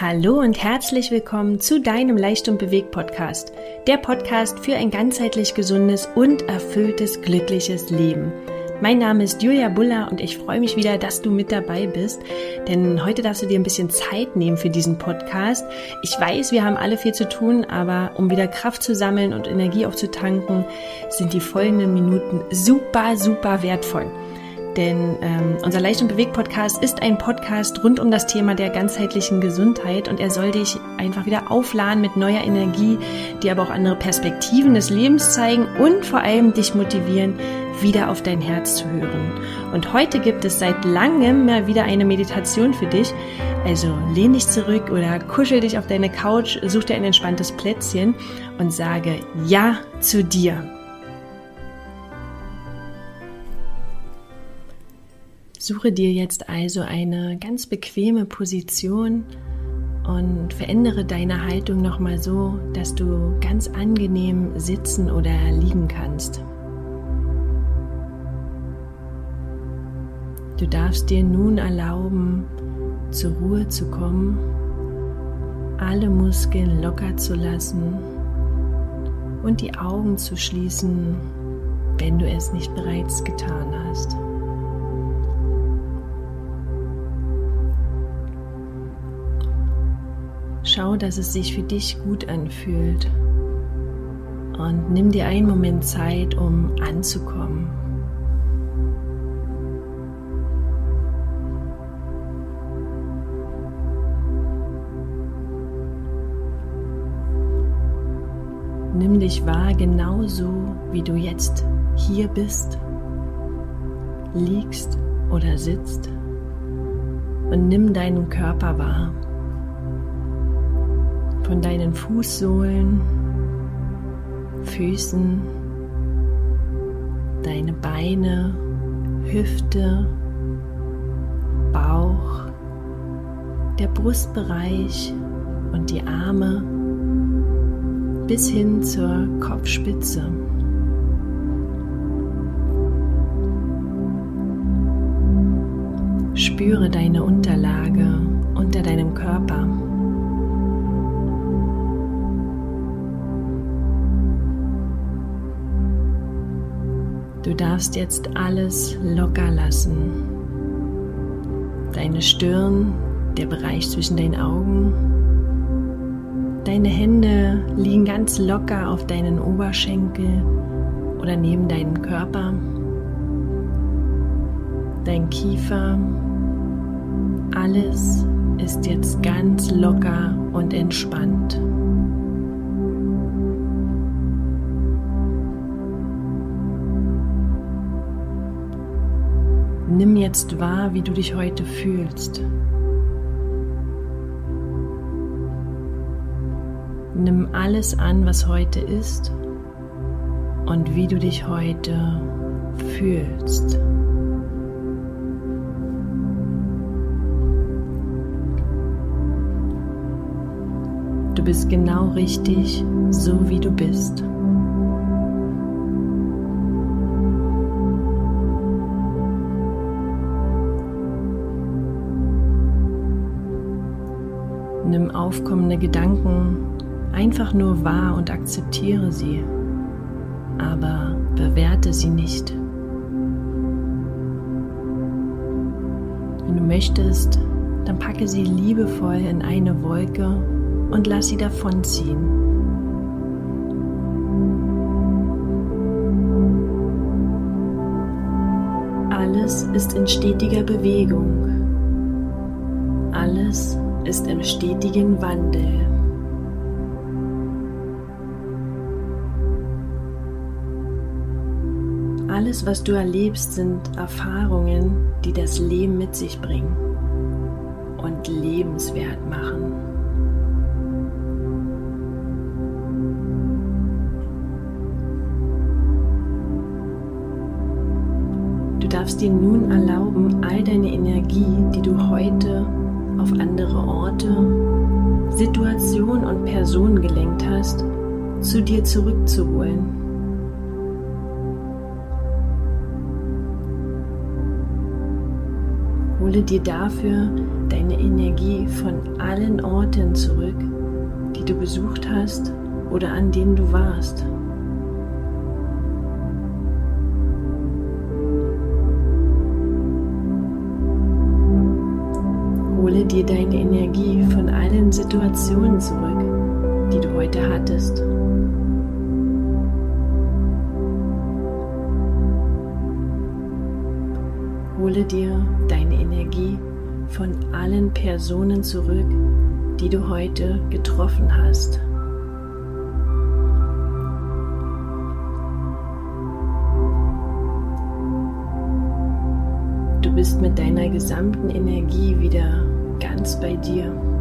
Hallo und herzlich willkommen zu deinem Leicht und Bewegt Podcast. Der Podcast für ein ganzheitlich gesundes und erfülltes, glückliches Leben. Mein Name ist Julia Buller und ich freue mich wieder, dass du mit dabei bist, denn heute darfst du dir ein bisschen Zeit nehmen für diesen Podcast. Ich weiß, wir haben alle viel zu tun, aber um wieder Kraft zu sammeln und Energie aufzutanken, sind die folgenden Minuten super, super wertvoll. Denn ähm, unser Leicht und Bewegt Podcast ist ein Podcast rund um das Thema der ganzheitlichen Gesundheit und er soll dich einfach wieder aufladen mit neuer Energie, dir aber auch andere Perspektiven des Lebens zeigen und vor allem dich motivieren, wieder auf dein Herz zu hören. Und heute gibt es seit langem mal wieder eine Meditation für dich. Also lehn dich zurück oder kuschel dich auf deine Couch, such dir ein entspanntes Plätzchen und sage Ja zu dir. Suche dir jetzt also eine ganz bequeme Position und verändere deine Haltung nochmal so, dass du ganz angenehm sitzen oder liegen kannst. Du darfst dir nun erlauben, zur Ruhe zu kommen, alle Muskeln locker zu lassen und die Augen zu schließen, wenn du es nicht bereits getan hast. Schau, dass es sich für dich gut anfühlt. Und nimm dir einen Moment Zeit, um anzukommen. Nimm dich wahr genauso, wie du jetzt hier bist, liegst oder sitzt und nimm deinen Körper wahr von deinen Fußsohlen, Füßen, deine Beine, Hüfte, Bauch, der Brustbereich und die Arme bis hin zur Kopfspitze. Spüre deine Unterlage unter deinem Körper. Du darfst jetzt alles locker lassen. Deine Stirn, der Bereich zwischen deinen Augen. Deine Hände liegen ganz locker auf deinen Oberschenkel oder neben deinen Körper. Dein Kiefer. Alles ist jetzt ganz locker und entspannt. Nimm jetzt wahr, wie du dich heute fühlst. Nimm alles an, was heute ist und wie du dich heute fühlst. Du bist genau richtig, so wie du bist. Aufkommende Gedanken einfach nur wahr und akzeptiere sie, aber bewerte sie nicht. Wenn du möchtest, dann packe sie liebevoll in eine Wolke und lass sie davonziehen. Alles ist in stetiger Bewegung. Alles ist im stetigen Wandel. Alles, was du erlebst, sind Erfahrungen, die das Leben mit sich bringen und lebenswert machen. Du darfst dir nun erlauben, all deine Energie, die du heute auf andere Orte, Situationen und Personen gelenkt hast, zu dir zurückzuholen. Hole dir dafür deine Energie von allen Orten zurück, die du besucht hast oder an denen du warst. Hole dir deine Energie von allen Situationen zurück, die du heute hattest. Hole dir deine Energie von allen Personen zurück, die du heute getroffen hast. Du bist mit deiner gesamten Energie wieder ganz bei dir.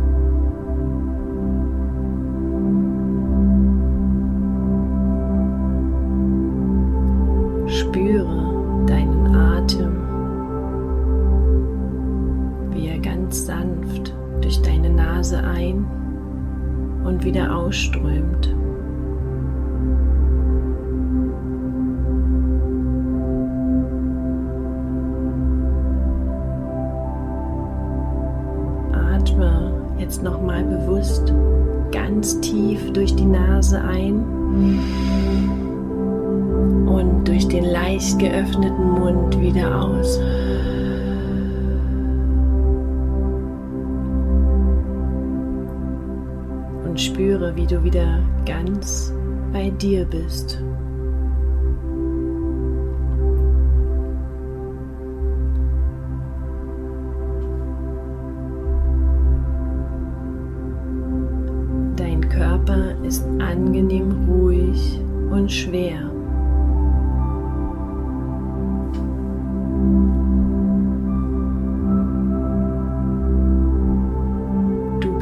Ganz tief durch die Nase ein und durch den leicht geöffneten Mund wieder aus. Und spüre, wie du wieder ganz bei dir bist.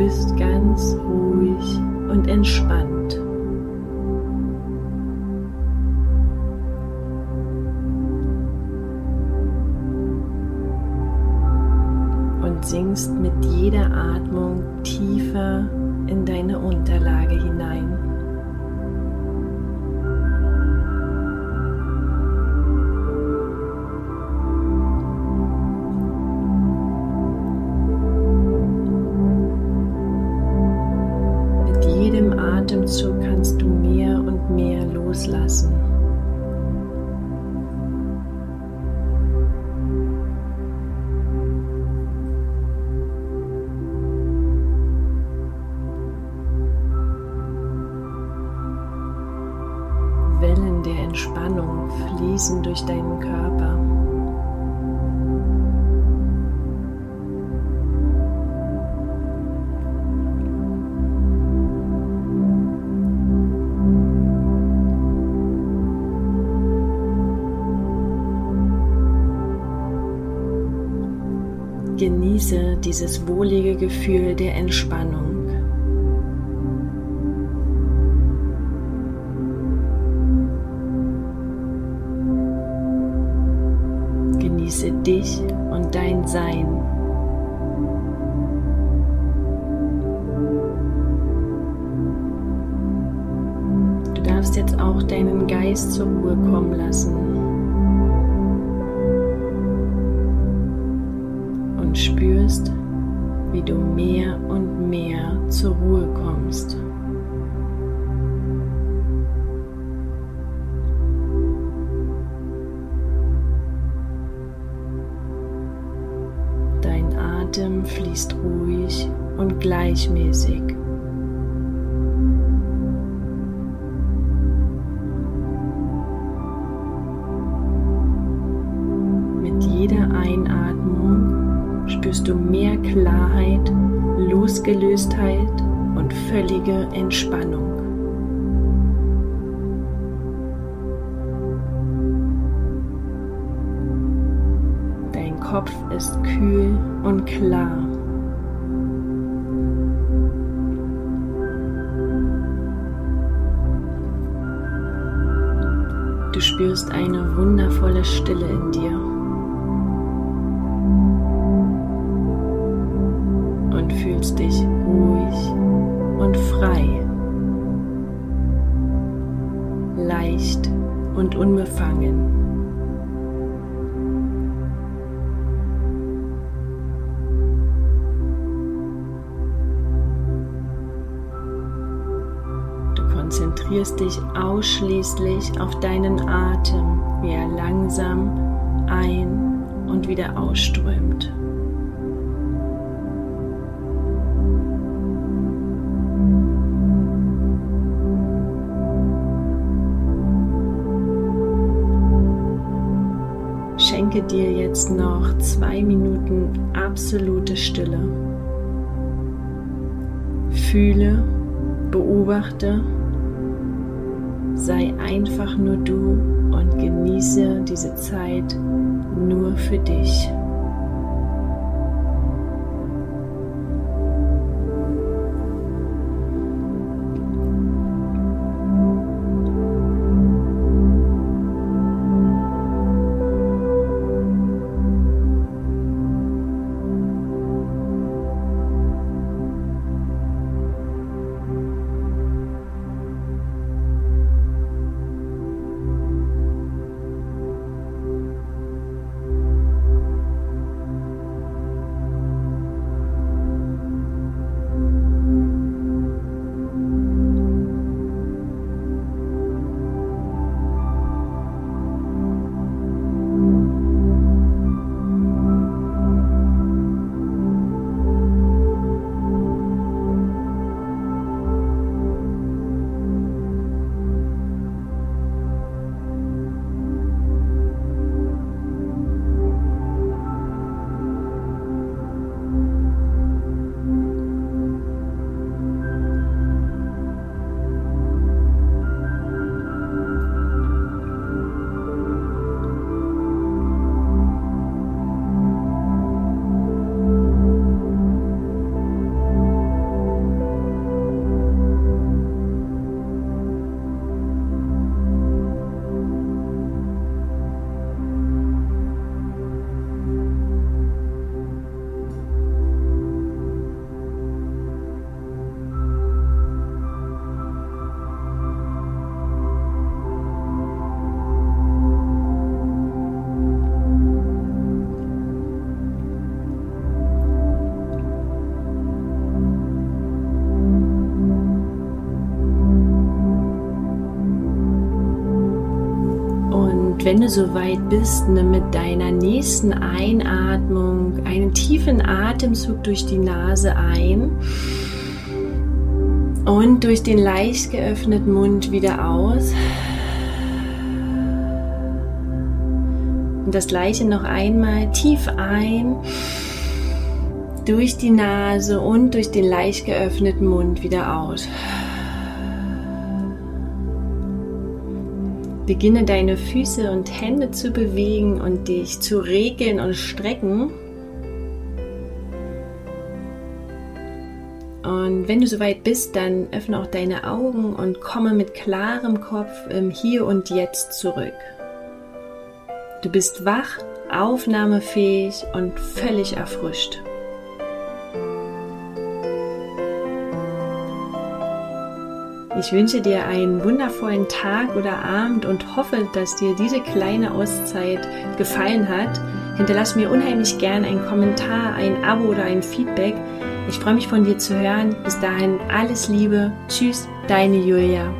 Bist ganz ruhig und entspannt. Und sinkst mit jeder Atmung tiefer in deine Unterlage hinein. Entspannung fließen durch deinen Körper. Genieße dieses wohlige Gefühl der Entspannung. Genieße dich und dein Sein. Du darfst jetzt auch deinen Geist zur Ruhe kommen lassen. Und spürst, wie du mehr und mehr zur Ruhe kommst. Fließt ruhig und gleichmäßig. Mit jeder Einatmung spürst du mehr Klarheit, Losgelöstheit und völlige Entspannung. Kopf ist kühl und klar. Du spürst eine wundervolle Stille in dir. Konzentrierst dich ausschließlich auf deinen Atem, wie er langsam ein- und wieder ausströmt. Schenke dir jetzt noch zwei Minuten absolute Stille. Fühle, beobachte, sei einfach nur du und genieße diese Zeit nur für dich. Wenn du soweit bist, nimm mit deiner nächsten Einatmung einen tiefen Atemzug durch die Nase ein und durch den leicht geöffneten Mund wieder aus. Und das gleiche noch einmal tief ein durch die Nase und durch den leicht geöffneten Mund wieder aus. Beginne deine Füße und Hände zu bewegen und dich zu regeln und strecken. Und wenn du soweit bist, dann öffne auch deine Augen und komme mit klarem Kopf im Hier und Jetzt zurück. Du bist wach, aufnahmefähig und völlig erfrischt. Ich wünsche dir einen wundervollen Tag oder Abend und hoffe, dass dir diese kleine Auszeit gefallen hat. Hinterlass mir unheimlich gern einen Kommentar, ein Abo oder ein Feedback. Ich freue mich von dir zu hören. Bis dahin alles Liebe. Tschüss, deine Julia.